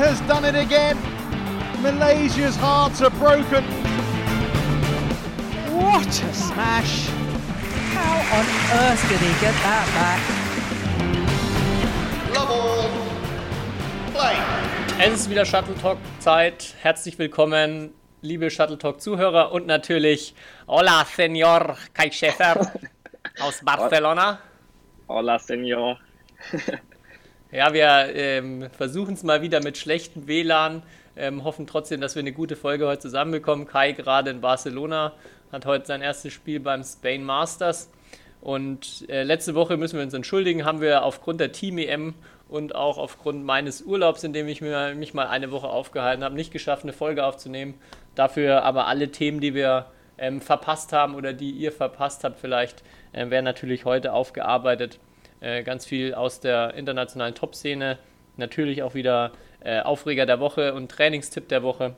has done it again. Malaysia's hearts are broken. What a smash! How on earth did he get that back? Love all. Play. Es ist wieder Shuttle Talk Zeit. Herzlich willkommen, liebe Shuttle Talk Zuhörer und natürlich Hola, Senor Kai Schäfer aus Barcelona. Hola, Senor. Ja, wir ähm, versuchen es mal wieder mit schlechtem WLAN. Ähm, hoffen trotzdem, dass wir eine gute Folge heute zusammenbekommen. Kai gerade in Barcelona hat heute sein erstes Spiel beim Spain Masters. Und äh, letzte Woche müssen wir uns entschuldigen, haben wir aufgrund der Team-EM und auch aufgrund meines Urlaubs, in dem ich mir, mich mal eine Woche aufgehalten habe, nicht geschafft, eine Folge aufzunehmen. Dafür aber alle Themen, die wir ähm, verpasst haben oder die ihr verpasst habt, vielleicht, äh, werden natürlich heute aufgearbeitet. Äh, ganz viel aus der internationalen Top-Szene. Natürlich auch wieder äh, Aufreger der Woche und Trainingstipp der Woche.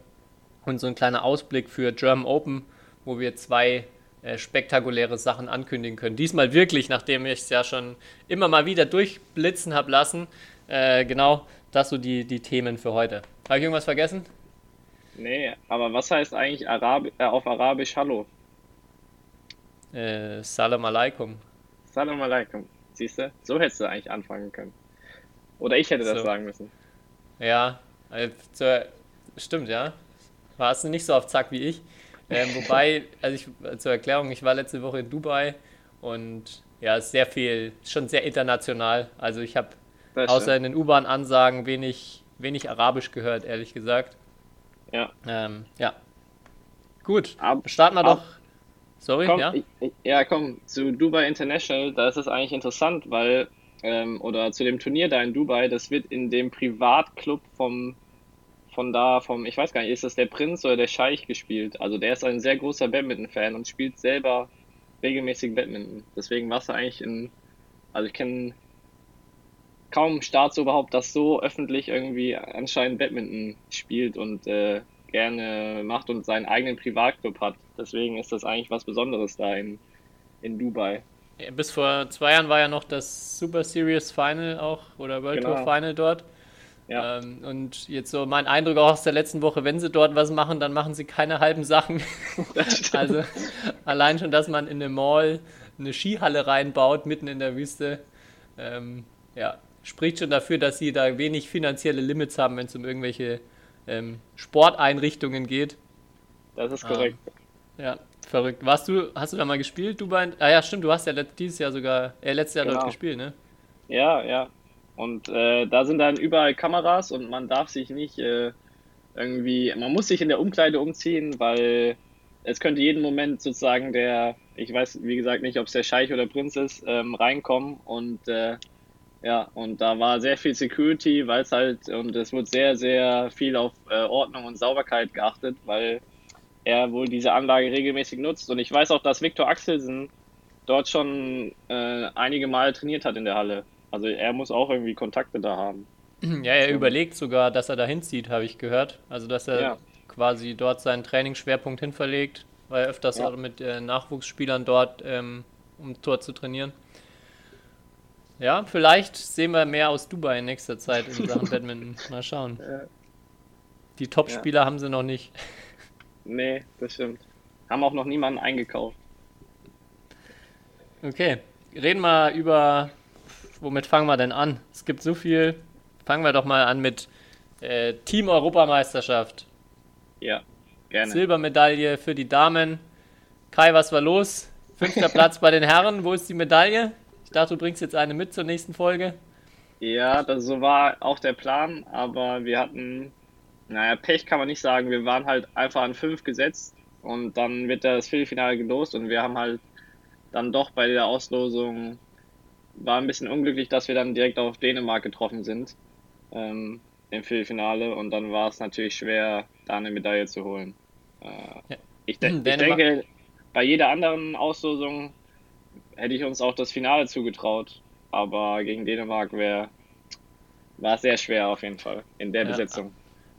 Und so ein kleiner Ausblick für German Open, wo wir zwei äh, spektakuläre Sachen ankündigen können. Diesmal wirklich, nachdem ich es ja schon immer mal wieder durchblitzen habe lassen. Äh, genau, das so die, die Themen für heute. Habe ich irgendwas vergessen? Nee, aber was heißt eigentlich Arabi äh, auf Arabisch Hallo? Salam alaikum. Salam alaikum. Siehst du? So hättest du eigentlich anfangen können. Oder ich hätte das So. sagen müssen. Ja, zur, stimmt, ja. Warst du nicht so auf Zack wie ich. Ähm, wobei, also ich, zur Erklärung, ich war letzte Woche in Dubai und ja, ist sehr viel, schon sehr international. Also ich habe außer in den U-Bahn-Ansagen wenig, wenig Arabisch gehört, ehrlich gesagt. Ja. Ähm, ja. Gut, Ab- starten wir ab- doch. Sorry, Komm, ja? ja, komm, zu Dubai International, da ist es eigentlich interessant, weil, ähm, oder zu dem Turnier da in Dubai, das wird in dem Privatclub vom, von da, vom, ich weiß gar nicht, ist das der Prinz oder der Scheich gespielt? Also der ist ein sehr großer Badminton-Fan und spielt selber regelmäßig Badminton. Deswegen war es eigentlich in, also ich kenne kaum Staats überhaupt, das so öffentlich irgendwie anscheinend Badminton spielt und äh, gerne macht und seinen eigenen Privatclub hat. Deswegen ist das eigentlich was Besonderes da in, in Dubai. Ja, Bis vor zwei Jahren war ja noch das Super Series Final auch oder World Genau. Tour Final dort. Ja. Ähm, und jetzt so mein Eindruck auch aus der letzten Woche, wenn sie dort was machen, dann machen sie keine halben Sachen. also allein schon, dass man in eine Mall eine Skihalle reinbaut, mitten in der Wüste, ähm, ja, spricht schon dafür, dass sie da wenig finanzielle Limits haben, wenn es um irgendwelche ähm, Sporteinrichtungen geht. Das ist korrekt. Ja, verrückt. Warst du, hast du da mal gespielt, Dubai? Ah ja, stimmt, du hast ja dieses Jahr sogar, äh, letztes Jahr dort Genau. gespielt, ne? Ja, ja. Und äh, da sind dann überall Kameras und man darf sich nicht äh, irgendwie, man muss sich in der Umkleide umziehen, weil es könnte jeden Moment sozusagen der, ich weiß wie gesagt nicht, ob es der Scheich oder Prinz ist, ähm, reinkommen und äh, ja, und da war sehr viel Security, weil es halt, und es wurde sehr, sehr viel auf äh, Ordnung und Sauberkeit geachtet, weil er wohl diese Anlage regelmäßig nutzt. Und ich weiß auch, dass Viktor Axelsen dort schon äh, einige Mal trainiert hat in der Halle. Also er muss auch irgendwie Kontakte da haben. Ja, er überlegt sogar, dass er da hinzieht, habe ich gehört. Also, dass er Ja. quasi dort seinen Trainingsschwerpunkt hinverlegt, weil er öfters Ja. auch mit äh, Nachwuchsspielern dort, ähm, um dort zu trainieren. Ja, vielleicht sehen wir mehr aus Dubai in nächster Zeit in Sachen Badminton. Mal schauen. Ja. Die Top-Spieler haben sie noch nicht. Nee, das stimmt. Haben auch noch niemanden eingekauft. Okay, reden wir über, womit fangen wir denn an? Es gibt so viel. Fangen wir doch mal an mit äh, Team-Europameisterschaft. Ja, gerne. Silbermedaille für die Damen. Kai, was war los? Fünfter Platz bei den Herren. Wo ist die Medaille? Ich dachte, du bringst jetzt eine mit zur nächsten Folge. Ja, das so war auch der Plan, aber wir hatten, naja, Pech kann man nicht sagen. Wir waren halt einfach an fünf gesetzt und dann wird das Viertelfinale gelost und wir haben halt dann doch bei der Auslosung, war ein bisschen unglücklich, dass wir dann direkt auf Dänemark getroffen sind ähm, im Viertelfinale und dann war es natürlich schwer, da eine Medaille zu holen. Äh, Ja. ich, de ich Dänemark- denke, bei jeder anderen Auslosung hätte ich uns auch das Finale zugetraut. Aber gegen Dänemark wäre war es sehr schwer auf jeden Fall in der Ja. Besetzung.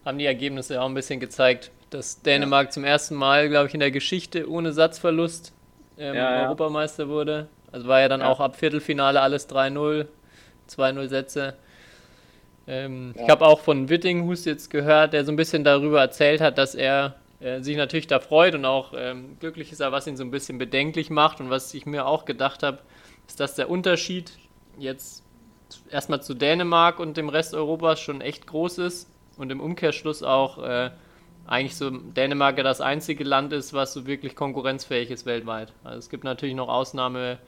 Haben die Ergebnisse auch ein bisschen gezeigt, dass Dänemark zum ersten Mal, glaube ich, in der Geschichte ohne Satzverlust ähm, Ja, ja. Europameister wurde. Also war ja dann Ja. auch ab Viertelfinale alles 3-0, 2-0 Sätze. Ähm, ja. Ich habe auch von Wittinghus jetzt gehört, der so ein bisschen darüber erzählt hat, dass er äh, sich natürlich da freut und auch ähm, glücklich ist, aber was ihn so ein bisschen bedenklich macht und was ich mir auch gedacht habe, ist, dass der Unterschied jetzt erstmal zu Dänemark und dem Rest Europas schon echt groß ist und im Umkehrschluss auch äh, eigentlich so Dänemark ja das einzige Land ist, was so wirklich konkurrenzfähig ist weltweit. Also es gibt natürlich noch Ausnahme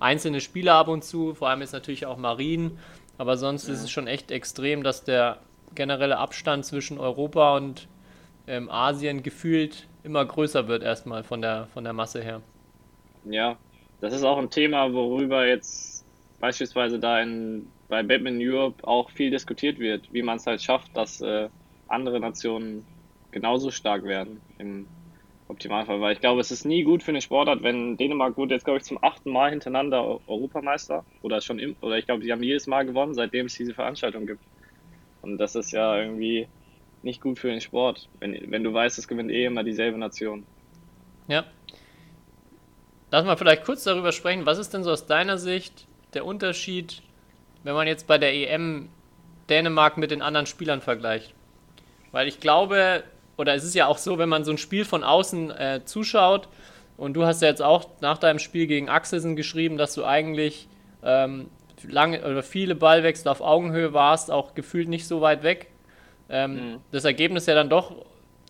einzelne Spieler ab und zu, vor allem ist natürlich auch Marien, aber sonst ja. ist es schon echt extrem, dass der generelle Abstand zwischen Europa und ähm, Asien gefühlt immer größer wird erstmal von der von der Masse her. Ja, das ist auch ein Thema, worüber jetzt beispielsweise da in, bei Batman Europe auch viel diskutiert wird, wie man es halt schafft, dass äh, andere Nationen genauso stark werden im Optimalfall. Weil ich glaube, es ist nie gut für eine Sportart, wenn Dänemark wurde jetzt, glaube ich, zum achten Mal hintereinander Europameister oder schon im, oder ich glaube, sie haben jedes Mal gewonnen, seitdem es diese Veranstaltung gibt. Und das ist ja irgendwie nicht gut für den Sport, wenn, wenn du weißt, es gewinnt eh immer dieselbe Nation. Ja. Lass mal vielleicht kurz darüber sprechen, was ist denn so aus deiner Sicht der Unterschied, wenn man jetzt bei der EM Dänemark mit den anderen Spielern vergleicht? Weil ich glaube, oder es ist ja auch so, wenn man so ein Spiel von außen äh, zuschaut, und du hast ja jetzt auch nach deinem Spiel gegen Axelsen geschrieben, dass du eigentlich ähm, lange oder viele Ballwechsel auf Augenhöhe warst, auch gefühlt nicht so weit weg. Ähm, mhm. Das Ergebnis ja dann doch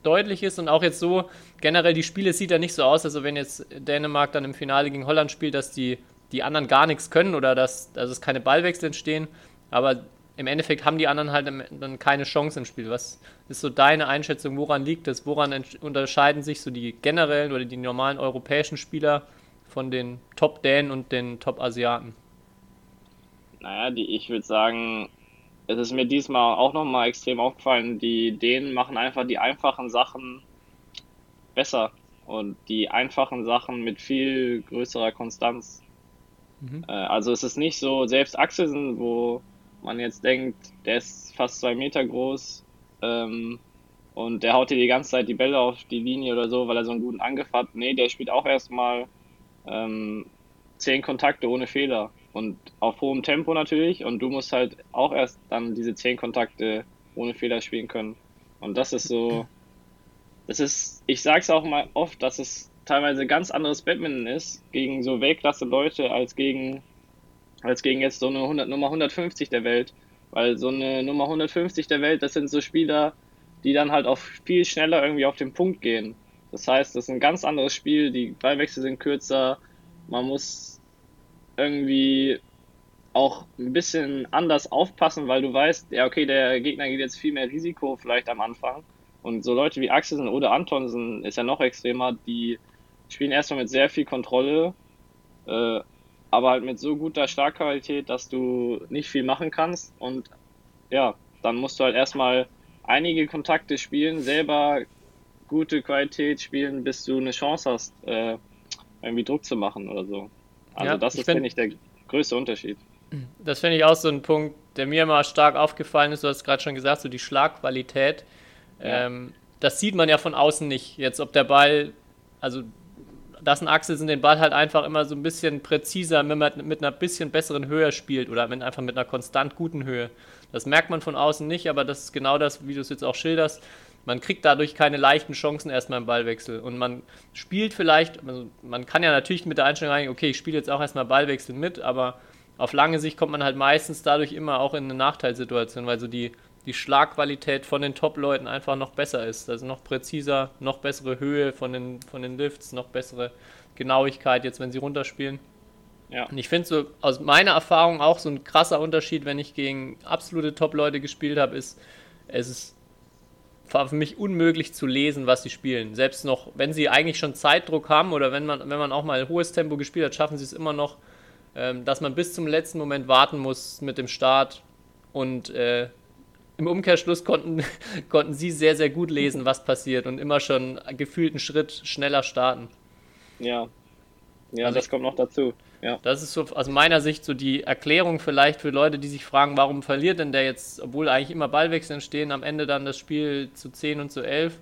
deutlich ist und auch jetzt so generell die Spiele sieht ja nicht so aus, also wenn jetzt Dänemark dann im Finale gegen Holland spielt, dass die, die anderen gar nichts können oder dass, dass es keine Ballwechsel entstehen, aber im Endeffekt haben die anderen halt dann keine Chance im Spiel. Was ist so deine Einschätzung? Woran liegt das? Woran unterscheiden sich so die generellen oder die normalen europäischen Spieler von den Top-Dänen und den Top-Asiaten? Naja, die, ich würde sagen, es ist mir diesmal auch nochmal extrem aufgefallen, die Dänen machen einfach die einfachen Sachen besser und die einfachen Sachen mit viel größerer Konstanz. Mhm. Äh, also es ist nicht so, selbst Axelsen, wo man jetzt denkt, der ist fast zwei Meter groß ähm, und der haut dir die ganze Zeit die Bälle auf die Linie oder so, weil er so einen guten Angriff hat. Nee, der spielt auch erstmal ähm, zehn Kontakte ohne Fehler und auf hohem Tempo natürlich und du musst halt auch erst dann diese zehn Kontakte ohne Fehler spielen können. Und das ist so, das ist, ich sag's auch mal oft, dass es teilweise ganz anderes Badminton ist gegen so Weltklasse Leute als gegen als gegen jetzt so eine 100, Nummer 150 der Welt. Weil so eine Nummer 150 der Welt, das sind so Spieler, die dann halt auch viel schneller irgendwie auf den Punkt gehen. Das heißt, das ist ein ganz anderes Spiel, die Ballwechsel sind kürzer, man muss irgendwie auch ein bisschen anders aufpassen, weil du weißt, ja, okay, der Gegner geht jetzt viel mehr Risiko vielleicht am Anfang. Und so Leute wie Axelsen oder Antonsen ist ja noch extremer, die spielen erstmal mit sehr viel Kontrolle, äh, aber halt mit so guter Starkqualität, dass du nicht viel machen kannst. Und ja, dann musst du halt erstmal einige Kontakte spielen, selber gute Qualität spielen, bis du eine Chance hast, äh, irgendwie Druck zu machen oder so. Also ja, das ist, finde ich, der größte Unterschied. Das finde ich auch so ein Punkt, der mir immer stark aufgefallen ist. Du hast gerade schon gesagt, so die Schlagqualität. Ja. Ähm, das sieht man ja von außen nicht. Jetzt, ob der Ball, also dass ein Axelsen den Ball halt einfach immer so ein bisschen präziser, wenn man mit einer bisschen besseren Höhe spielt oder wenn einfach mit einer konstant guten Höhe. Das merkt man von außen nicht, aber das ist genau das, wie du es jetzt auch schilderst. Man kriegt dadurch keine leichten Chancen erstmal im Ballwechsel. Und man spielt vielleicht, also man kann ja natürlich mit der Einstellung rein, okay, ich spiele jetzt auch erstmal Ballwechsel mit, aber auf lange Sicht kommt man halt meistens dadurch immer auch in eine Nachteilssituation, weil so die die Schlagqualität von den Top-Leuten einfach noch besser ist. Also noch präziser, noch bessere Höhe von den, von den Lifts, noch bessere Genauigkeit jetzt, wenn sie runterspielen. Ja. Und ich finde so aus meiner Erfahrung auch so ein krasser Unterschied, wenn ich gegen absolute Top-Leute gespielt habe, ist, es ist für mich unmöglich zu lesen, was sie spielen. Selbst noch, wenn sie eigentlich schon Zeitdruck haben oder wenn man, wenn man auch mal hohes Tempo gespielt hat, schaffen sie es immer noch, ähm, dass man bis zum letzten Moment warten muss mit dem Start und äh, im Umkehrschluss konnten, konnten sie sehr, sehr gut lesen, was passiert und immer schon gefühlt einen Schritt schneller starten. Ja, ja, also das kommt noch dazu. Ja. Das ist so aus meiner Sicht so die Erklärung vielleicht für Leute, die sich fragen, warum verliert denn der jetzt, obwohl eigentlich immer Ballwechsel entstehen, am Ende dann das Spiel zu 10 und zu 11.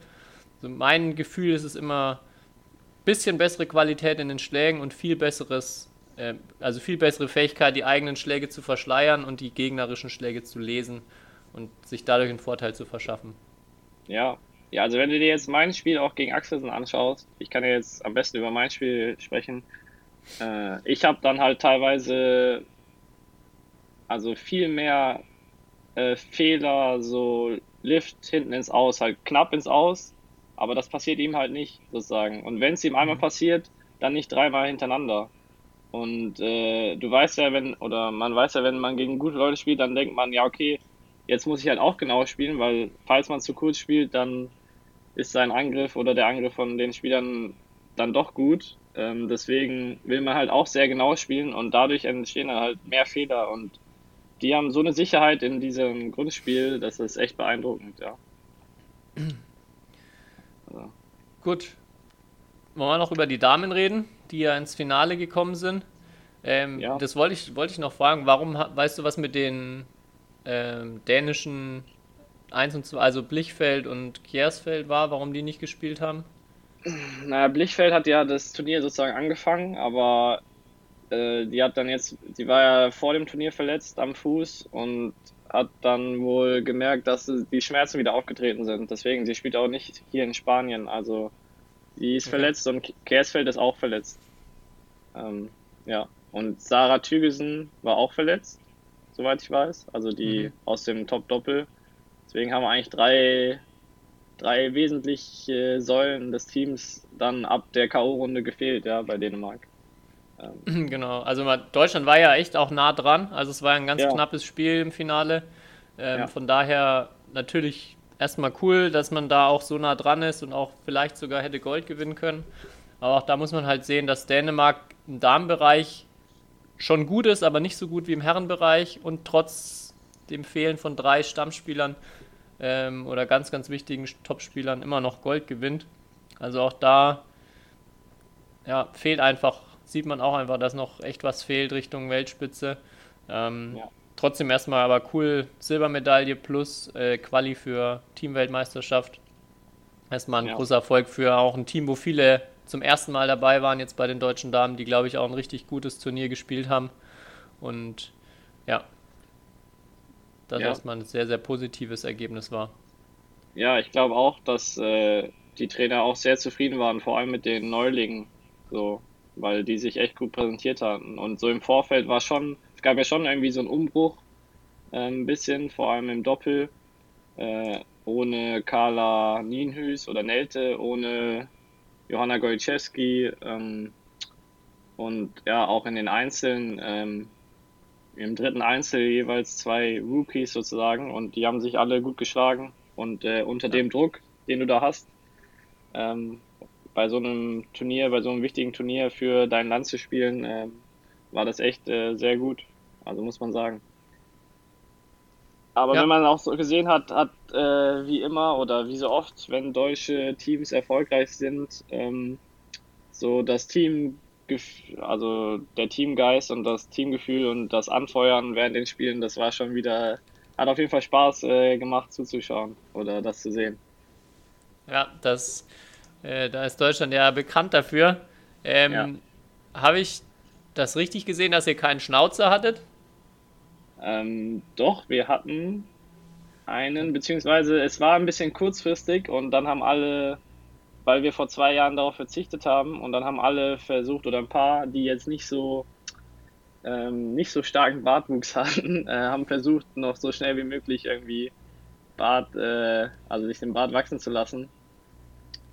So mein Gefühl ist es immer ein bisschen bessere Qualität in den Schlägen und viel besseres, äh, also viel bessere Fähigkeit, die eigenen Schläge zu verschleiern und die gegnerischen Schläge zu lesen und sich dadurch einen Vorteil zu verschaffen. Ja, ja, also wenn du dir jetzt mein Spiel auch gegen Axelsen anschaust, ich kann ja jetzt am besten über mein Spiel sprechen. Äh, ich habe dann halt teilweise also viel mehr äh, Fehler, so Lift hinten ins Aus, halt knapp ins Aus, aber das passiert ihm halt nicht, sozusagen. Und wenn es ihm einmal passiert, dann nicht dreimal hintereinander. Und äh, du weißt ja, wenn, oder man weiß ja, wenn man gegen gute Leute spielt, dann denkt man, ja, okay, jetzt muss ich halt auch genau spielen, weil falls man zu kurz spielt, dann ist sein Angriff oder der Angriff von den Spielern dann doch gut. Ähm, deswegen will man halt auch sehr genau spielen und dadurch entstehen dann halt mehr Fehler und die haben so eine Sicherheit in diesem Grundspiel, das ist echt beeindruckend, ja. Also. Gut. Wollen wir noch über die Damen reden, die ja ins Finale gekommen sind? Ähm, ja. Das wollte ich, wollte ich noch fragen. Warum, weißt du, was mit den ähm, dänischen 1 und 2, also Blichfeld und Kiersfeld war, warum die nicht gespielt haben? Naja, Blichfeld hat ja das Turnier sozusagen angefangen, aber äh, die hat dann jetzt, die war ja vor dem Turnier verletzt am Fuß und hat dann wohl gemerkt, dass die Schmerzen wieder aufgetreten sind. Deswegen, sie spielt auch nicht hier in Spanien. Also, die ist okay. verletzt und Kersfeld ist auch verletzt. Ähm, ja, und Sarah Tügesen war auch verletzt, soweit ich weiß. Also die mhm. aus dem Top-Doppel. Deswegen haben wir eigentlich drei, drei wesentliche Säulen des Teams dann ab der K.O.-Runde gefehlt, ja, bei Dänemark. Ähm. Genau, also Deutschland war ja echt auch nah dran. Also es war ein ganz ja. knappes Spiel im Finale. Ähm, ja. Von daher natürlich erstmal cool, dass man da auch so nah dran ist und auch vielleicht sogar hätte Gold gewinnen können. Aber auch da muss man halt sehen, dass Dänemark im Damenbereich schon gut ist, aber nicht so gut wie im Herrenbereich und trotz dem Fehlen von drei Stammspielern ähm, oder ganz, ganz wichtigen Topspielern immer noch Gold gewinnt. Also auch da ja, fehlt einfach, sieht man auch einfach, dass noch echt was fehlt Richtung Weltspitze. Ähm, ja. Trotzdem erstmal aber cool, Silbermedaille plus äh, Quali für Teamweltmeisterschaft. Erstmal ein ja. großer Erfolg für auch ein Team, wo viele zum ersten Mal dabei waren, jetzt bei den deutschen Damen, die glaube ich auch ein richtig gutes Turnier gespielt haben. Und ja, das ja. erstmal ein sehr, sehr positives Ergebnis war. Ja, ich glaube auch, dass äh, die Trainer auch sehr zufrieden waren, vor allem mit den Neulingen, so, weil die sich echt gut präsentiert hatten. Und so im Vorfeld war schon, es gab ja schon irgendwie so einen Umbruch, äh, ein bisschen, vor allem im Doppel, äh, ohne Carla Nienhüß oder Nelte, ohne Johanna Gojczewski ähm, und ja, auch in den Einzelnen ähm, im dritten Einzel jeweils zwei Rookies sozusagen und die haben sich alle gut geschlagen und äh, unter ja. dem Druck, den du da hast, ähm, bei so einem Turnier, bei so einem wichtigen Turnier für dein Land zu spielen, äh, war das echt äh, sehr gut. Also muss man sagen. Aber ja. wenn man auch so gesehen hat, hat äh, wie immer oder wie so oft, wenn deutsche Teams erfolgreich sind, ähm, so das Team also der Teamgeist und das Teamgefühl und das Anfeuern während den Spielen, das war schon wieder, hat auf jeden Fall Spaß äh, gemacht zuzuschauen oder das zu sehen. Ja, das, äh, da ist Deutschland ja bekannt dafür. Ähm, ja. Habe ich das richtig gesehen, dass ihr keinen Schnauzer hattet? Ähm, doch, wir hatten einen, beziehungsweise es war ein bisschen kurzfristig und dann haben alle weil wir vor zwei Jahren darauf verzichtet haben und dann haben alle versucht oder ein paar, die jetzt nicht so ähm, nicht so starken Bartwuchs hatten, äh, haben versucht noch so schnell wie möglich irgendwie Bart, äh, also sich den Bart wachsen zu lassen.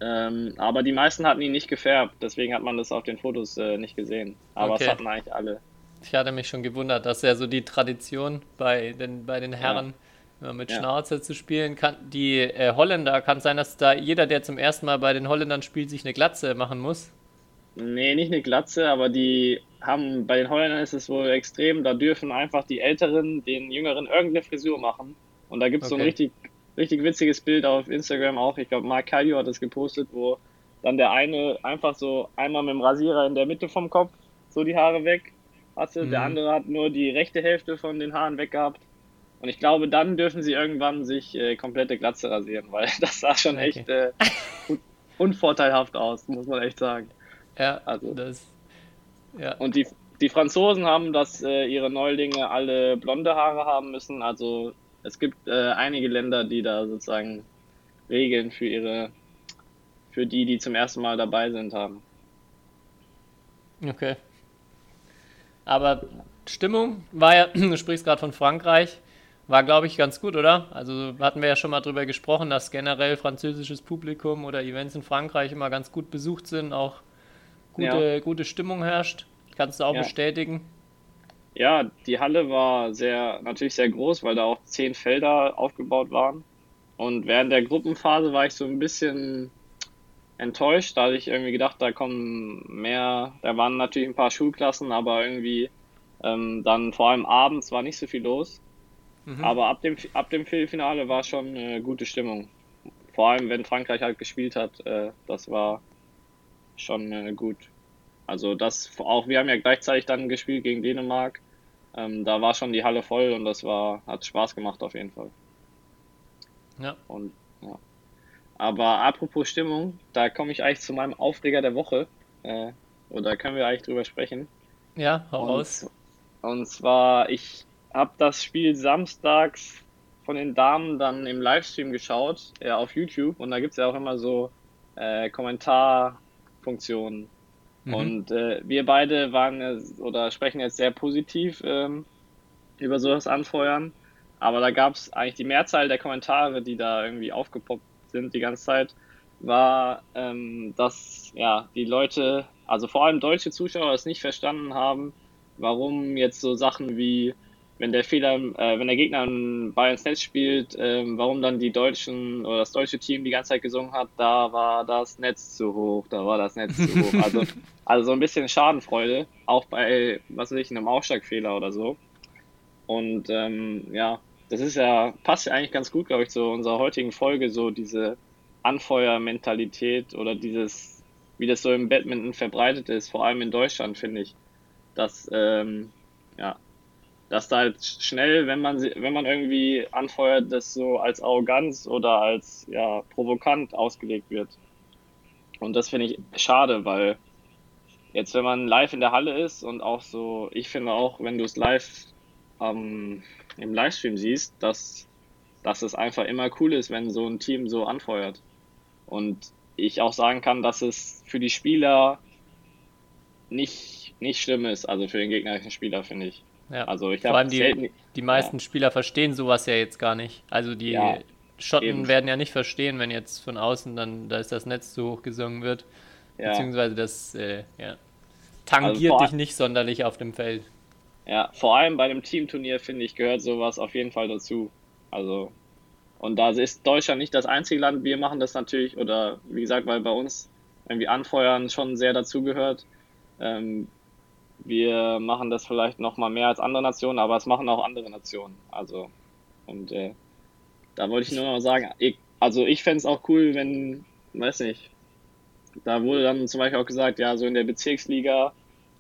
Ähm, aber die meisten hatten ihn nicht gefärbt, deswegen hat man das auf den Fotos äh, nicht gesehen. Aber okay. es hatten eigentlich alle. Ich hatte mich schon gewundert, dass ja so die Tradition bei den, bei den Herren ja mit ja. Schnauze zu spielen. Kann, die äh, Holländer, kann sein, dass da jeder, der zum ersten Mal bei den Holländern spielt, sich eine Glatze machen muss? Nee, nicht eine Glatze, aber die haben, bei den Holländern ist es wohl extrem, da dürfen einfach die Älteren den Jüngeren irgendeine Frisur machen. Und da gibt es okay. so ein richtig, richtig witziges Bild auf Instagram auch. Ich glaube, Mark Cadio hat das gepostet, wo dann der eine einfach so einmal mit dem Rasierer in der Mitte vom Kopf so die Haare weg hatte. Mhm. Der andere hat nur die rechte Hälfte von den Haaren weg gehabt. Und ich glaube, dann dürfen sie irgendwann sich äh, komplette Glatze rasieren, weil das sah schon okay. echt äh, unvorteilhaft aus, muss man echt sagen. Ja, also das. Ja. Und die, die Franzosen haben, dass äh, ihre Neulinge alle blonde Haare haben müssen. Also es gibt äh, einige Länder, die da sozusagen Regeln für ihre, für die, die zum ersten Mal dabei sind, haben. Okay. Aber Stimmung war ja, du sprichst gerade von Frankreich, war glaube ich ganz gut, oder? Also hatten wir ja schon mal drüber gesprochen, dass generell französisches Publikum oder Events in Frankreich immer ganz gut besucht sind, auch gute, ja. gute Stimmung herrscht. Kannst du auch ja. bestätigen? Ja, die Halle war sehr, natürlich sehr groß, weil da auch zehn Felder aufgebaut waren. Und während der Gruppenphase war ich so ein bisschen enttäuscht. Da hatte ich irgendwie gedacht, da kommen mehr, da waren natürlich ein paar Schulklassen, aber irgendwie ähm, dann vor allem abends war nicht so viel los. Mhm. Aber ab dem, ab dem Viertelfinale war schon eine gute Stimmung. Vor allem, wenn Frankreich halt gespielt hat, äh, das war schon äh, gut. Also das auch, wir haben ja gleichzeitig dann gespielt gegen Dänemark. Ähm, da war schon die Halle voll und das war, hat Spaß gemacht auf jeden Fall. Ja. Und ja. Aber apropos Stimmung, da komme ich eigentlich zu meinem Aufreger der Woche. Äh, oder können wir eigentlich drüber sprechen? Ja, hau und, raus. Und zwar, ich habe das Spiel samstags von den Damen dann im Livestream geschaut, ja, auf YouTube. Und da gibt es ja auch immer so äh, Kommentarfunktionen. Mhm. Und äh, wir beide waren oder sprechen jetzt sehr positiv ähm, über sowas anfeuern. Aber da gab es eigentlich die Mehrzahl der Kommentare, die da irgendwie aufgepoppt sind die ganze Zeit, war, ähm, dass ja die Leute, also vor allem deutsche Zuschauer, es nicht verstanden haben, warum jetzt so Sachen wie wenn der Fehler, äh, wenn der Gegner einen Ball ins Netz spielt, äh, warum dann die Deutschen oder das deutsche Team die ganze Zeit gesungen hat, da war das Netz zu hoch, da war das Netz zu hoch. Also, also so ein bisschen Schadenfreude, auch bei, was weiß ich, einem Aufschlagfehler oder so. Und ähm, ja, das ist ja, passt ja eigentlich ganz gut, glaube ich, zu unserer heutigen Folge, so diese Anfeuermentalität oder dieses, wie das so im Badminton verbreitet ist, vor allem in Deutschland, finde ich. Dass, ähm, ja, dass da halt schnell, wenn man wenn man irgendwie anfeuert, das so als Arroganz oder als ja provokant ausgelegt wird. Und das finde ich schade, weil jetzt, wenn man live in der Halle ist und auch so, ich finde auch, wenn du es live ähm, im Livestream siehst, dass, dass es einfach immer cool ist, wenn so ein Team so anfeuert. Und ich auch sagen kann, dass es für die Spieler nicht, nicht schlimm ist, also für den gegnerischen Spieler, finde ich. Ja. Also ich Vor allem die, die meisten ja. Spieler verstehen sowas ja jetzt gar nicht. Also die ja, Schotten eben. werden ja nicht verstehen, wenn jetzt von außen dann, da ist das Netz zu hoch gesungen wird. Ja. Beziehungsweise das äh, ja, tangiert also dich nicht sonderlich auf dem Feld. Ja, vor allem bei einem Teamturnier, finde ich, gehört sowas auf jeden Fall dazu. Also, und da ist Deutschland nicht das einzige Land. Wir machen das natürlich, oder wie gesagt, weil bei uns irgendwie Anfeuern schon sehr dazugehört. Ähm, wir machen das vielleicht noch mal mehr als andere Nationen, aber es machen auch andere Nationen. Also, und äh, da wollte ich nur noch mal sagen, ich, also ich fände es auch cool, wenn, weiß nicht, da wurde dann zum Beispiel auch gesagt, ja, so in der Bezirksliga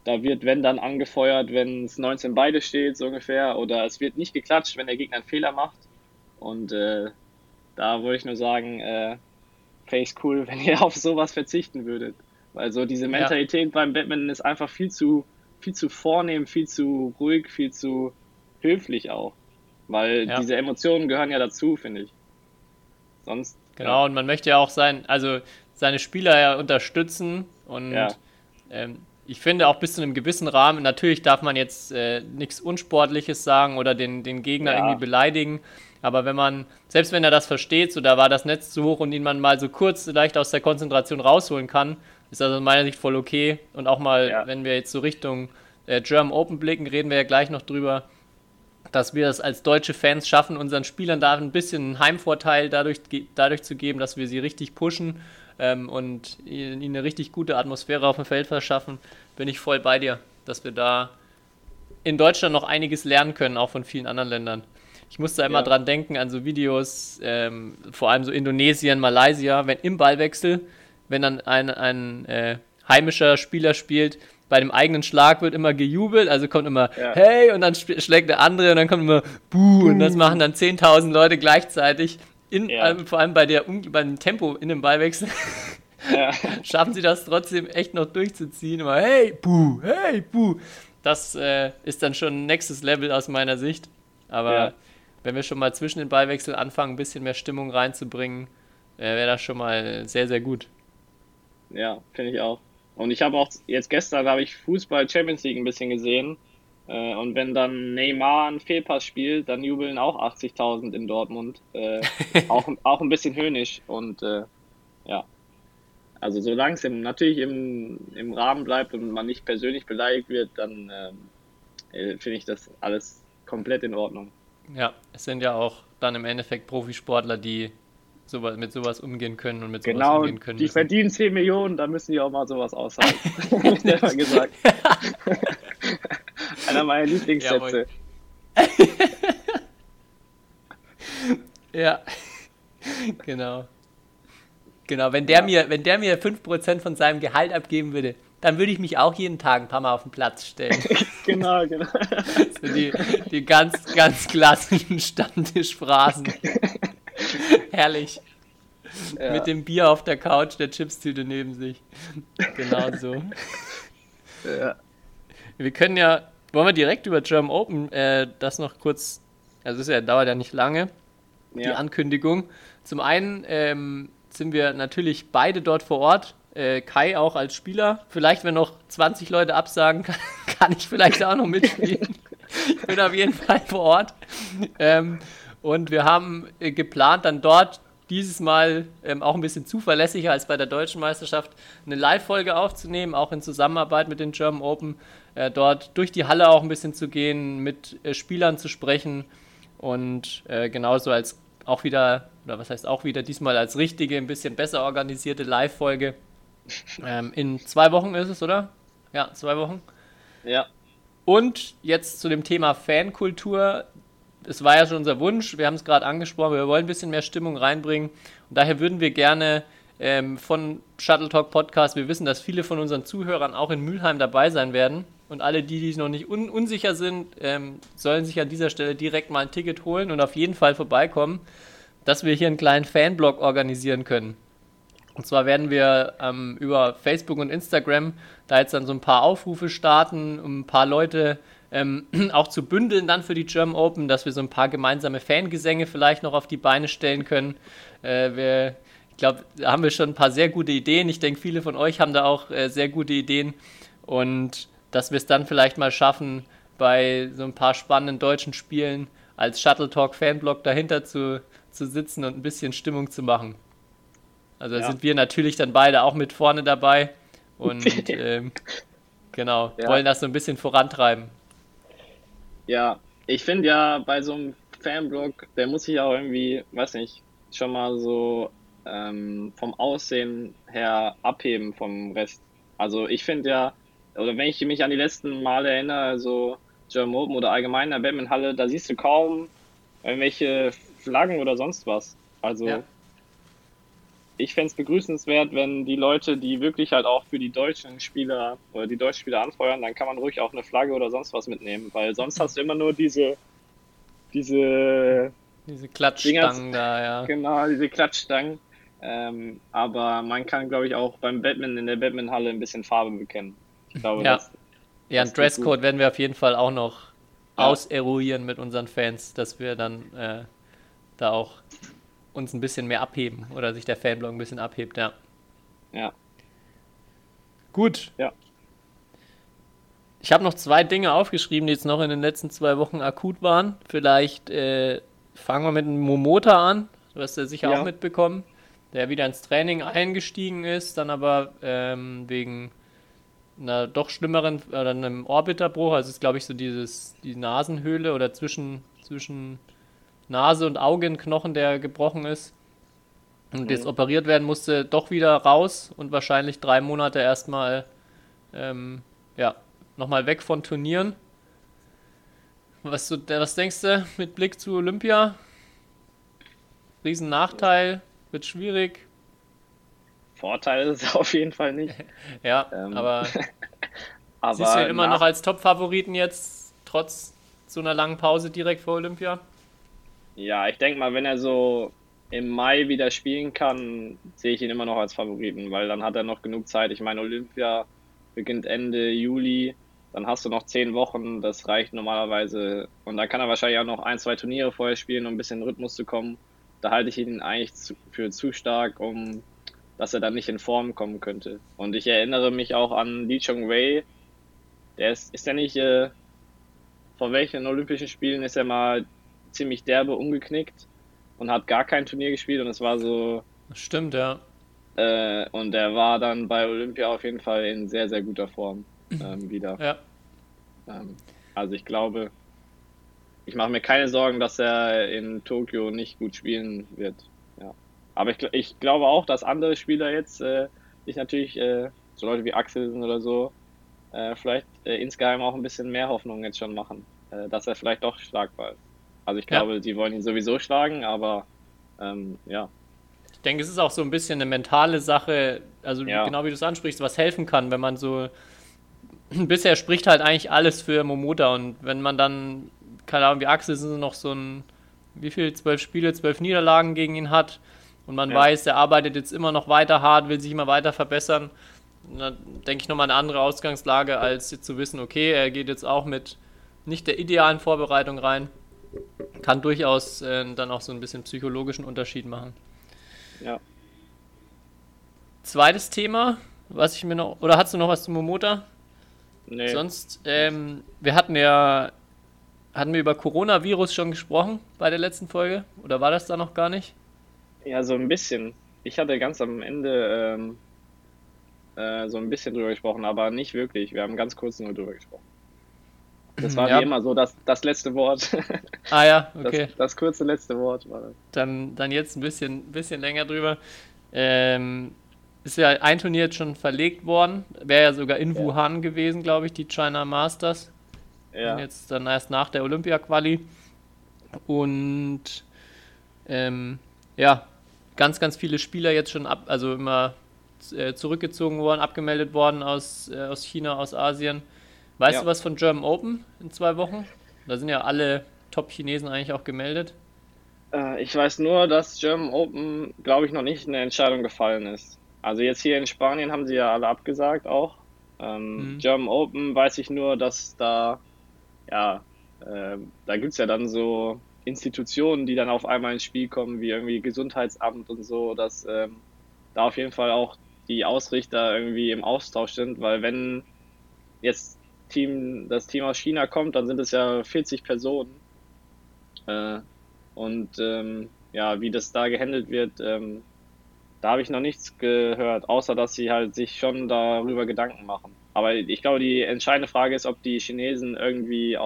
da wird, wenn dann angefeuert, wenn es 19 beide steht, so ungefähr. Oder es wird nicht geklatscht, wenn der Gegner einen Fehler macht. Und äh, da würde ich nur sagen, äh, fände cool, wenn ihr auf sowas verzichten würdet. Weil so diese Mentalität ja. beim Badminton ist einfach viel zu, viel zu vornehm, viel zu ruhig, viel zu höflich auch. Weil ja. diese Emotionen gehören ja dazu, finde ich. Sonst. Genau, ja. und man möchte ja auch sein, also seine Spieler ja unterstützen und ähm, ich finde auch bis zu einem gewissen Rahmen, natürlich darf man jetzt äh, nichts Unsportliches sagen oder den, den Gegner ja. irgendwie beleidigen. Aber wenn man, selbst wenn er das versteht, so da war das Netz zu hoch und ihn man mal so kurz leicht aus der Konzentration rausholen kann, ist das aus meiner Sicht voll okay. Und auch mal, ja. wenn wir jetzt so Richtung äh, German Open blicken, reden wir ja gleich noch drüber, dass wir es als deutsche Fans schaffen, unseren Spielern da ein bisschen einen Heimvorteil dadurch, dadurch zu geben, dass wir sie richtig pushen ähm, und ihnen eine richtig gute Atmosphäre auf dem Feld verschaffen, bin ich voll bei dir, dass wir da in Deutschland noch einiges lernen können, auch von vielen anderen Ländern. Ich musste immer ja. dran denken an so Videos, ähm, vor allem so Indonesien, Malaysia, wenn im Ballwechsel, wenn dann ein, ein äh, heimischer Spieler spielt, bei dem eigenen Schlag wird immer gejubelt, also kommt immer ja. hey und dann schlägt der andere und dann kommt immer buh und das machen dann 10.000 Leute gleichzeitig in, ja. ähm, vor allem bei der beim Tempo in dem Ballwechsel, ja. schaffen sie das trotzdem echt noch durchzuziehen. Immer, hey, buh, hey, buh. Das äh, ist dann schon nächstes Level aus meiner Sicht. Aber ja. wenn wir schon mal zwischen den Ballwechseln anfangen, ein bisschen mehr Stimmung reinzubringen, äh, wäre das schon mal sehr, sehr gut. Ja, finde ich auch. Und ich habe auch jetzt gestern habe ich Fußball Champions League ein bisschen gesehen. Äh, und wenn dann Neymar einen Fehlpass spielt, dann jubeln auch 80.000 in Dortmund. Äh, auch, auch ein bisschen höhnisch. Und äh, ja, also solange es natürlich im, im Rahmen bleibt und man nicht persönlich beleidigt wird, dann ähm, äh, finde ich das alles komplett in Ordnung. Ja, es sind ja auch dann im Endeffekt Profisportler, die sowas, mit sowas umgehen können und mit sowas genau, umgehen können. Die müssen. verdienen 10 Millionen, da müssen die auch mal sowas aushalten. Selber gesagt. Einer meiner Lieblingssätze. ja, genau. Genau, wenn der, ja. mir, wenn der mir 5% von seinem Gehalt abgeben würde, dann würde ich mich auch jeden Tag ein paar Mal auf den Platz stellen. genau, genau. So die, die ganz, ganz klassischen Stammtischphrasen. Herrlich. Ja. Mit dem Bier auf der Couch, der Chipstüte neben sich. Genau so. Ja. Wir können ja, wollen wir direkt über German Open äh, das noch kurz, also es ja, dauert ja nicht lange, ja. die Ankündigung. Zum einen ähm, sind wir natürlich beide dort vor Ort. Äh, Kai auch als Spieler. Vielleicht, wenn noch 20 Leute absagen, kann, kann ich vielleicht auch noch mitspielen. ich bin auf jeden Fall vor Ort. Ähm, und wir haben äh, geplant, dann dort dieses Mal ähm, auch ein bisschen zuverlässiger als bei der deutschen Meisterschaft eine Live-Folge aufzunehmen, auch in Zusammenarbeit mit den German Open. Äh, dort durch die Halle auch ein bisschen zu gehen, mit äh, Spielern zu sprechen und äh, genauso als auch wieder, oder was heißt auch wieder, diesmal als richtige, ein bisschen besser organisierte Live-Folge. Ähm, in zwei Wochen ist es, oder? Ja, zwei Wochen. Ja. Und jetzt zu dem Thema Fankultur es war ja schon unser Wunsch, wir haben es gerade angesprochen, wir wollen ein bisschen mehr Stimmung reinbringen. Und daher würden wir gerne ähm, von Shuttle Talk Podcast, wir wissen, dass viele von unseren Zuhörern auch in Mülheim dabei sein werden. Und alle, die, die noch nicht un unsicher sind, ähm, sollen sich an dieser Stelle direkt mal ein Ticket holen und auf jeden Fall vorbeikommen, dass wir hier einen kleinen Fanblog organisieren können. Und zwar werden wir ähm, über Facebook und Instagram da jetzt dann so ein paar Aufrufe starten, um ein paar Leute ähm, auch zu bündeln dann für die German Open, dass wir so ein paar gemeinsame Fangesänge vielleicht noch auf die Beine stellen können. Äh, wir, ich glaube, da haben wir schon ein paar sehr gute Ideen. Ich denke, viele von euch haben da auch äh, sehr gute Ideen. Und dass wir es dann vielleicht mal schaffen, bei so ein paar spannenden deutschen Spielen als Shuttle Talk Fanblock dahinter zu, zu sitzen und ein bisschen Stimmung zu machen. Also da ja. sind wir natürlich dann beide auch mit vorne dabei und ähm, genau, ja. wollen das so ein bisschen vorantreiben. Ja, ich finde ja bei so einem Fanblog, der muss sich auch irgendwie, weiß nicht, schon mal so ähm, vom Aussehen her abheben vom Rest. Also ich finde ja, oder wenn ich mich an die letzten Male erinnere, so German Open oder allgemein in der Batman-Halle, da siehst du kaum irgendwelche Flaggen oder sonst was. Also ja ich fände es begrüßenswert, wenn die Leute, die wirklich halt auch für die deutschen Spieler oder die deutschen Spieler anfeuern, dann kann man ruhig auch eine Flagge oder sonst was mitnehmen, weil sonst hast du immer nur diese, diese, diese Klatschstangen da, ja. Genau, diese Klatschstangen. Ähm, aber man kann, glaube ich, auch beim Batman in der Batman-Halle ein bisschen Farbe bekennen. Ich glaube, ja. Das, ja, einen Dresscode werden wir auf jeden Fall auch noch ja. auseruieren mit unseren Fans, dass wir dann äh, da auch uns ein bisschen mehr abheben oder sich der Fanblog ein bisschen abhebt, ja. Ja. Gut. Ja. Ich habe noch zwei Dinge aufgeschrieben, die jetzt noch in den letzten zwei Wochen akut waren. Vielleicht äh, fangen wir mit dem Momota an. Du hast ja sicher ja. auch mitbekommen, der wieder ins Training eingestiegen ist, dann aber ähm, wegen einer doch schlimmeren oder einem Orbiterbruch, also ist glaube ich so dieses die Nasenhöhle oder zwischen zwischen Nase- und Augenknochen, der gebrochen ist und mhm. jetzt operiert werden musste, doch wieder raus und wahrscheinlich drei Monate erstmal ähm, ja, nochmal weg von Turnieren. Was, du, was denkst du mit Blick zu Olympia? Riesennachteil, wird schwierig. Vorteil ist es auf jeden Fall nicht. ja, ähm, aber, aber siehst du ihn immer noch als Top-Favoriten jetzt, trotz so einer langen Pause direkt vor Olympia? Ja, ich denke mal, wenn er so im Mai wieder spielen kann, sehe ich ihn immer noch als Favoriten, weil dann hat er noch genug Zeit. Ich meine, Olympia beginnt Ende Juli. Dann hast du noch zehn Wochen, das reicht normalerweise. Und dann kann er wahrscheinlich auch noch ein, zwei Turniere vorher spielen, um ein bisschen in Rhythmus zu kommen. Da halte ich ihn eigentlich für zu stark, um dass er dann nicht in Form kommen könnte. Und ich erinnere mich auch an Lee Chong Wei. Der ist, ist ja nicht, äh, vor welchen Olympischen Spielen ist er mal ziemlich derbe umgeknickt und hat gar kein Turnier gespielt und es war so. Stimmt, ja. Äh, und er war dann bei Olympia auf jeden Fall in sehr, sehr guter Form ähm, wieder. Ja. Ähm, also ich glaube, ich mache mir keine Sorgen, dass er in Tokio nicht gut spielen wird. Ja. Aber ich, ich glaube auch, dass andere Spieler jetzt äh, sich natürlich, äh, so Leute wie Axelsen oder so, äh, vielleicht äh, insgeheim auch ein bisschen mehr Hoffnung jetzt schon machen, äh, dass er vielleicht doch schlagbar ist. Also ich glaube, ja. die wollen ihn sowieso schlagen, aber ähm, ja. Ich denke, es ist auch so ein bisschen eine mentale Sache, also ja. genau wie du es ansprichst, was helfen kann, wenn man so bisher spricht halt eigentlich alles für Momota und wenn man dann, keine Ahnung, wie Axelsen noch so ein, wie viel, zwölf Spiele, zwölf Niederlagen gegen ihn hat, und man ja. weiß, er arbeitet jetzt immer noch weiter hart, will sich immer weiter verbessern, dann denke ich nochmal eine andere Ausgangslage, als jetzt zu wissen, okay, er geht jetzt auch mit nicht der idealen Vorbereitung rein. Kann durchaus äh, dann auch so ein bisschen psychologischen Unterschied machen. Ja. Zweites Thema, was ich mir noch. Oder hast du noch was zu Momota? Nee. Sonst, ähm, wir hatten ja. Hatten wir über Coronavirus schon gesprochen bei der letzten Folge? Oder war das da noch gar nicht? Ja, so ein bisschen. Ich hatte ganz am Ende ähm, äh, so ein bisschen drüber gesprochen, aber nicht wirklich. Wir haben ganz kurz nur drüber gesprochen. Das war ja. wie immer so das, das letzte Wort. Ah ja, okay. Das, das kurze letzte Wort war das. Dann, dann jetzt ein bisschen, bisschen länger drüber. Ähm, ist ja ein Turnier jetzt schon verlegt worden. Wäre ja sogar in ja. Wuhan gewesen, glaube ich, die China Masters. Ja. Und jetzt dann erst nach der Olympia-Quali. Und ähm, ja, ganz, ganz viele Spieler jetzt schon ab, also immer äh, zurückgezogen worden, abgemeldet worden aus, äh, aus China, aus Asien. Weißt ja. du was von German Open in zwei Wochen? Da sind ja alle Top-Chinesen eigentlich auch gemeldet. Äh, ich weiß nur, dass German Open, glaube ich, noch nicht eine Entscheidung gefallen ist. Also jetzt hier in Spanien haben sie ja alle abgesagt auch. Ähm, mhm. German Open weiß ich nur, dass da, ja, äh, da gibt es ja dann so Institutionen, die dann auf einmal ins Spiel kommen, wie irgendwie Gesundheitsamt und so, dass ähm, da auf jeden Fall auch die Ausrichter irgendwie im Austausch sind, weil wenn jetzt Team, das Team aus China kommt, dann sind es ja 40 Personen. Äh, und ähm, ja, wie das da gehandelt wird, ähm, da habe ich noch nichts gehört, außer dass sie halt sich schon darüber Gedanken machen. Aber ich glaube, die entscheidende Frage ist, ob die Chinesen irgendwie,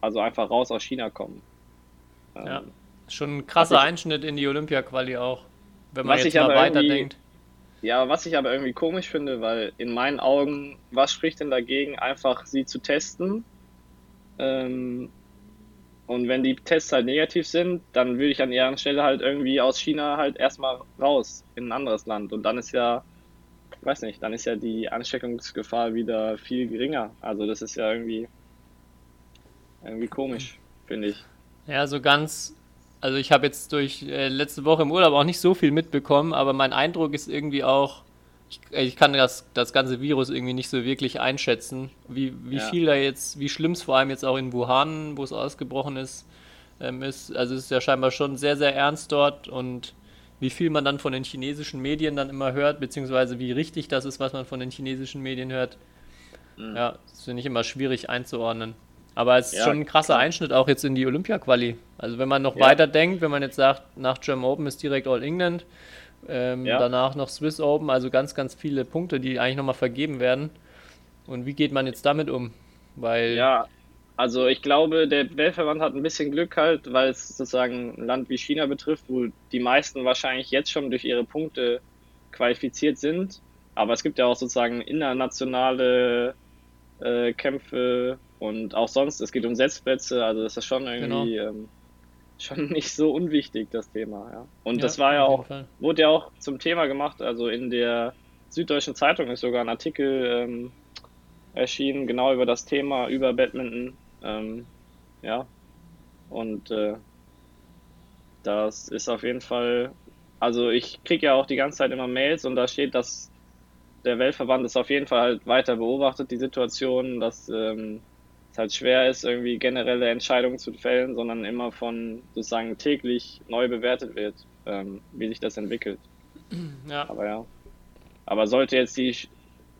also einfach raus aus China kommen. Ja, ähm, schon ein krasser ich, Einschnitt in die Olympia-Quali auch, wenn man jetzt mal weiterdenkt. Ja, was ich aber irgendwie komisch finde, weil in meinen Augen, was spricht denn dagegen, einfach sie zu testen? Ähm, und wenn die Tests halt negativ sind, dann würde ich an ihrer Stelle halt irgendwie aus China halt erstmal raus in ein anderes Land. Und dann ist ja, weiß nicht, dann ist ja die Ansteckungsgefahr wieder viel geringer. Also das ist ja irgendwie, irgendwie komisch, finde ich. Ja, so ganz. Also ich habe jetzt durch äh, letzte Woche im Urlaub auch nicht so viel mitbekommen, aber mein Eindruck ist irgendwie auch, ich, ich kann das, das ganze Virus irgendwie nicht so wirklich einschätzen, wie, wie ja. viel da jetzt, wie schlimm es vor allem jetzt auch in Wuhan, wo es ausgebrochen ist, ähm, ist. Also es ist ja scheinbar schon sehr, sehr ernst dort und wie viel man dann von den chinesischen Medien dann immer hört, beziehungsweise wie richtig das ist, was man von den chinesischen Medien hört. Mhm. Ja, das finde ich immer schwierig einzuordnen. Aber es ist ja, schon ein krasser klar. Einschnitt auch jetzt in die Olympia-Quali. Also wenn man noch ja. weiter denkt, wenn man jetzt sagt, nach German Open ist direkt All England, ähm, ja. danach noch Swiss Open, also ganz, ganz viele Punkte, die eigentlich nochmal vergeben werden. Und wie geht man jetzt damit um? Weil ja, also ich glaube, der Weltverband hat ein bisschen Glück halt, weil es sozusagen ein Land wie China betrifft, wo die meisten wahrscheinlich jetzt schon durch ihre Punkte qualifiziert sind. Aber es gibt ja auch sozusagen internationale äh, Kämpfe und auch sonst, es geht um Setzplätze, also das ist schon irgendwie genau. ähm, schon nicht so unwichtig, das Thema, ja. Und ja, das war ja auch, wurde ja auch zum Thema gemacht, also in der Süddeutschen Zeitung ist sogar ein Artikel ähm, erschienen, genau über das Thema, über Badminton, ähm, ja. Und äh, das ist auf jeden Fall, also ich kriege ja auch die ganze Zeit immer Mails und da steht, dass der Weltverband es auf jeden Fall halt weiter beobachtet, die Situation, dass ähm, es halt schwer ist, irgendwie generelle Entscheidungen zu fällen, sondern immer von sozusagen täglich neu bewertet wird, ähm, wie sich das entwickelt. Ja. Aber ja. Aber sollte jetzt die,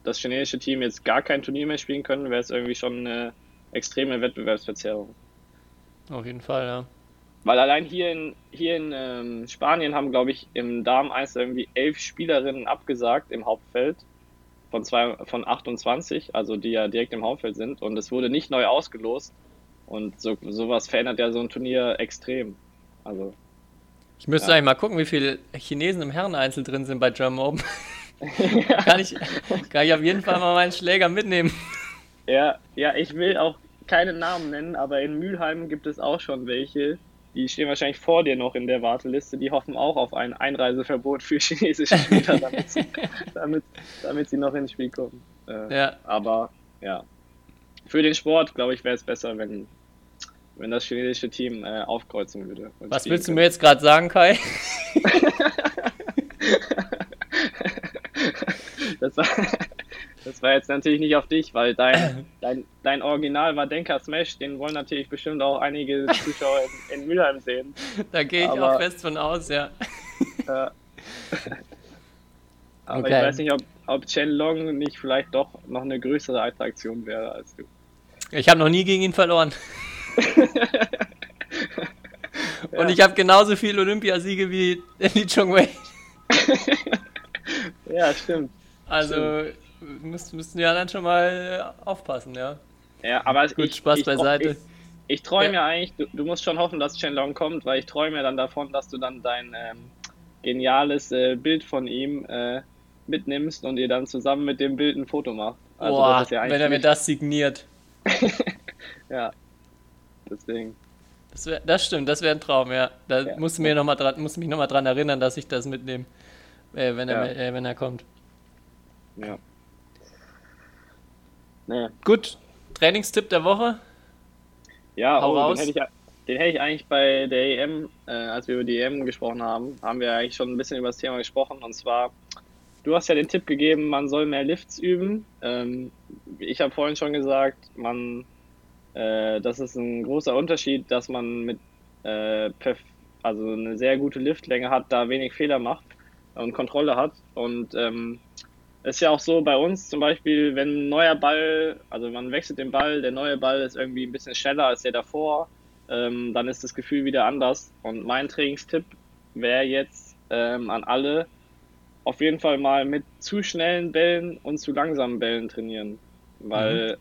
das chinesische Team jetzt gar kein Turnier mehr spielen können, wäre es irgendwie schon eine extreme Wettbewerbsverzerrung. Auf jeden Fall, ja. Weil allein hier in, hier in ähm, Spanien haben, glaube ich, im Damen 1 irgendwie elf Spielerinnen abgesagt im Hauptfeld von, zwei, von 28, also die ja direkt im Hauptfeld sind. Und es wurde nicht neu ausgelost. Und so, sowas verändert ja so ein Turnier extrem. Also, Ich müsste Ja. eigentlich mal gucken, wie viele Chinesen im Herreneinzel drin sind bei German Open. kann, ich, kann ich auf jeden Fall mal meinen Schläger mitnehmen. ja, ja, ich will auch keine Namen nennen, aber in Mülheim gibt es auch schon welche. Die stehen wahrscheinlich vor dir noch in der Warteliste. Die hoffen auch auf ein Einreiseverbot für chinesische Spieler, damit sie, damit, damit sie noch ins Spiel kommen. Äh, Ja, Aber ja, für den Sport, glaube ich, wäre es besser, wenn, wenn das chinesische Team äh, aufkreuzen würde. was willst du mir jetzt gerade sagen, Kai? Das war, das war jetzt natürlich nicht auf dich, weil dein, dein, dein Original war Denker Smash, den wollen natürlich bestimmt auch einige Zuschauer in, in Mülheim sehen. Da gehe ich Aber- auch fest von aus, ja. Äh, Aber Okay. ich weiß nicht, ob, ob Chen Long nicht vielleicht doch noch eine größere Attraktion wäre als du. Ich habe noch nie gegen ihn verloren. Und ich habe genauso viele Olympiasiege wie Li Chongwei. Ja, stimmt. Also müsst, müssten ja dann schon mal äh, aufpassen, ja. Ja, aber Gut, ich, Spaß ich, beiseite. Ich, ich träume Ja. ja eigentlich, du, du musst schon hoffen, dass Chen Long kommt, weil ich träume ja dann davon, dass du dann dein ähm, geniales äh, Bild von ihm äh, mitnimmst und ihr dann zusammen mit dem Bild ein Foto macht. Also Boah, ja wenn er mir das signiert. Ja. Deswegen. Das, wär, das stimmt, das wäre ein Traum, ja. Da Ja. musst du mir noch mal dran, musst mich nochmal dran erinnern, dass ich das mitnehme, äh, wenn, er, äh, wenn er kommt. Ja. Nee. Gut, Trainingstipp der Woche. Ja, Hau oh, raus. Den, hätte ich, den hätte ich eigentlich bei der EM, äh, als wir über die EM gesprochen haben, haben wir eigentlich schon ein bisschen über das Thema gesprochen. Und zwar, du hast ja den Tipp gegeben, man soll mehr Lifts üben. Ähm, ich habe vorhin schon gesagt, man, äh, das ist ein großer Unterschied, dass man mit, äh, perf also eine sehr gute Liftlänge hat, da wenig Fehler macht und Kontrolle hat. Und ähm, ist ja auch so bei uns zum Beispiel, wenn ein neuer Ball, also man wechselt den Ball, der neue Ball ist irgendwie ein bisschen schneller als der davor, ähm, dann ist das Gefühl wieder anders. Und mein Trainingstipp wäre jetzt ähm, an alle, auf jeden Fall mal mit zu schnellen Bällen und zu langsamen Bällen trainieren, weil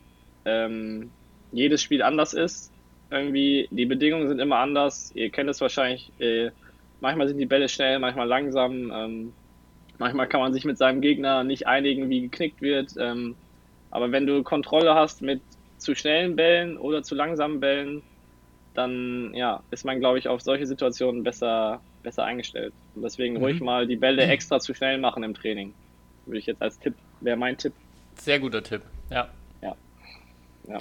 ähm, jedes Spiel anders ist. Irgendwie, die Bedingungen sind immer anders. Ihr kennt es wahrscheinlich, äh, manchmal sind die Bälle schnell, manchmal langsam. Manchmal kann man sich mit seinem Gegner nicht einigen, wie geknickt wird. Ähm, aber wenn du Kontrolle hast mit zu schnellen Bällen oder zu langsamen Bällen, dann ja, ist man, glaube ich, auf solche Situationen besser, besser eingestellt. Und deswegen Mhm. ruhig mal die Bälle extra zu schnell machen im Training. Würde ich jetzt als Tipp, wäre mein Tipp. Sehr guter Tipp, ja. Ja. Ja.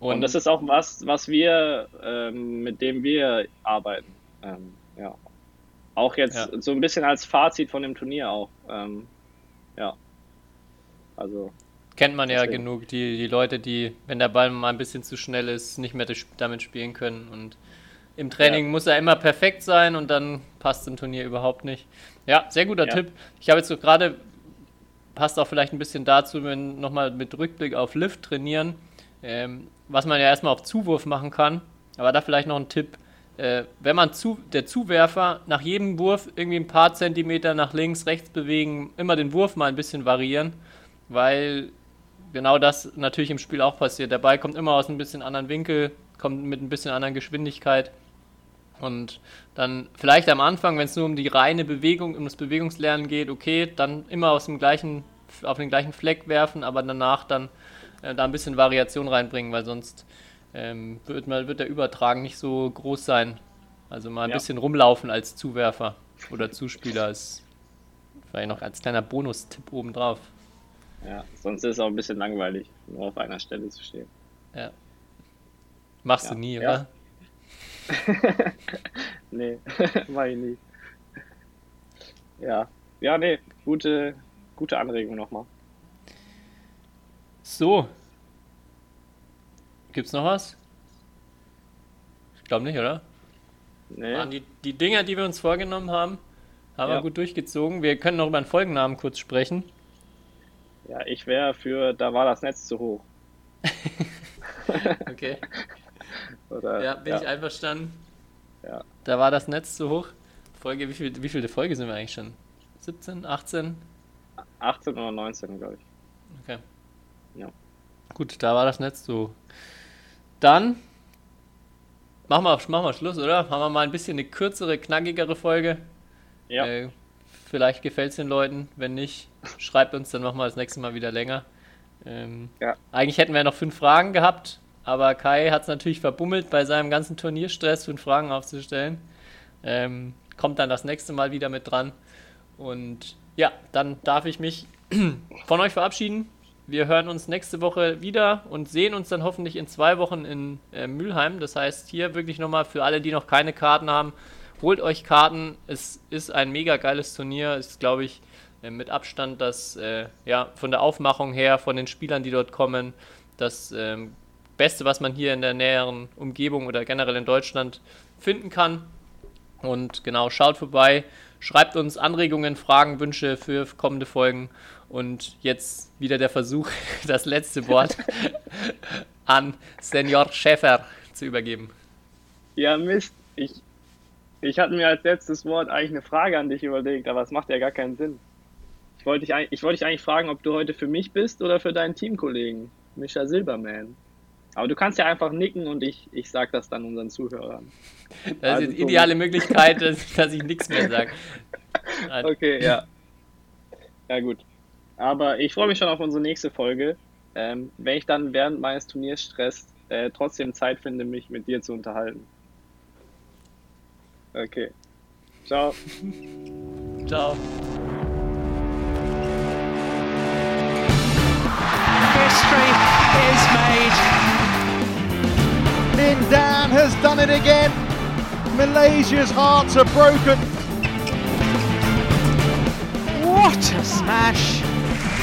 Und, Und, das ist auch was, was wir, ähm, mit dem wir arbeiten. Ähm, ja. Auch jetzt Ja. so ein bisschen als Fazit von dem Turnier auch. Ähm, ja. Also, kennt man ja deswegen. genug, die, die Leute, die, wenn der Ball mal ein bisschen zu schnell ist, nicht mehr damit spielen können. Und im Training Ja. muss er immer perfekt sein und dann passt im Turnier überhaupt nicht. Ja, sehr guter Ja. Tipp. Ich habe jetzt so gerade, passt auch vielleicht ein bisschen dazu, wenn nochmal mit Rückblick auf Lift trainieren, ähm, was man ja erstmal auf Zuwurf machen kann. Aber da vielleicht noch ein Tipp. Äh, wenn man zu, der Zuwerfer nach jedem Wurf irgendwie ein paar Zentimeter nach links, rechts bewegen, immer den Wurf mal ein bisschen variieren, weil genau das natürlich im Spiel auch passiert. Der Ball kommt immer aus ein bisschen anderen Winkel, kommt mit ein bisschen anderen Geschwindigkeit. Und dann vielleicht am Anfang, wenn es nur um die reine Bewegung, um das Bewegungslernen geht, okay, dann immer aus dem gleichen, auf den gleichen Fleck werfen, aber danach dann äh, da ein bisschen Variation reinbringen, weil sonst ähm, wird, mal, wird der Übertragen nicht so groß sein. Also mal ein Ja. bisschen rumlaufen als Zuwerfer oder Zuspieler ist vielleicht noch als kleiner Bonustipp obendrauf. ja, sonst ist es auch ein bisschen langweilig, nur auf einer Stelle zu stehen. Ja. Machst Ja. du nie, Ja. oder? Nee, mach ich nicht. Ja, ja, nee, gute, gute Anregung nochmal. So. Gibt's noch was? Ich glaube nicht, oder? Nee. Waren die, die Dinger, die wir uns vorgenommen haben, haben wir Ja. gut durchgezogen. Wir können noch über den Folgennamen kurz sprechen. Ja, ich wäre für, da war das Netz zu hoch. Okay. Oder, Ja, bin ich einverstanden. Ja. Da war das Netz zu hoch. Folge, wie viel, wie viele Folge sind wir eigentlich schon? 17, 18? 18 oder 19, glaube ich. Okay. Ja. Gut, da war das Netz so. Dann machen wir, machen wir Schluss, oder? Haben wir mal ein bisschen eine kürzere, knackigere Folge. Ja, Äh, vielleicht gefällt es den Leuten. Wenn nicht, schreibt uns dann machen wir das nächste Mal wieder länger. Ähm, Ja. Eigentlich hätten wir noch fünf Fragen gehabt, aber Kai hat es natürlich verbummelt, bei seinem ganzen Turnierstress fünf Fragen aufzustellen. Ähm, kommt dann das nächste Mal wieder mit dran. Und ja, dann darf ich mich von euch verabschieden. Wir hören uns nächste Woche wieder und sehen uns dann hoffentlich in zwei Wochen in äh, Mülheim. Das heißt, hier wirklich nochmal für alle, die noch keine Karten haben, holt euch Karten. Es ist ein mega geiles Turnier. Es ist, glaube ich, äh, mit Abstand das, äh, ja, von der Aufmachung her, von den Spielern, die dort kommen, das ähm, Beste, was man hier in der näheren Umgebung oder generell in Deutschland finden kann. Und genau, schaut vorbei, schreibt uns Anregungen, Fragen, Wünsche für kommende Folgen. Und jetzt wieder der Versuch, das letzte Wort an Senior Schäfer zu übergeben. ja Mist. Ich, ich hatte mir als letztes Wort eigentlich eine Frage an dich überlegt, aber es macht ja gar keinen Sinn. Ich wollte dich, ich wollte dich eigentlich fragen, ob du heute für mich bist oder für deinen Teamkollegen, Mischa Silberman. Aber du kannst ja einfach nicken und ich, ich sag das dann unseren Zuhörern. Das ist Also jetzt die so. ideale Möglichkeit, dass, dass ich nichts mehr sage. Okay, ja. Ja, gut. Aber ich freue mich schon auf unsere nächste Folge. Ähm, wenn ich dann während meines Turnierstress äh, trotzdem Zeit finde, mich mit dir zu unterhalten. Okay. Ciao. Ciao. History is made. Lin Dan has done it again. Malaysia's hearts are broken. What a smash!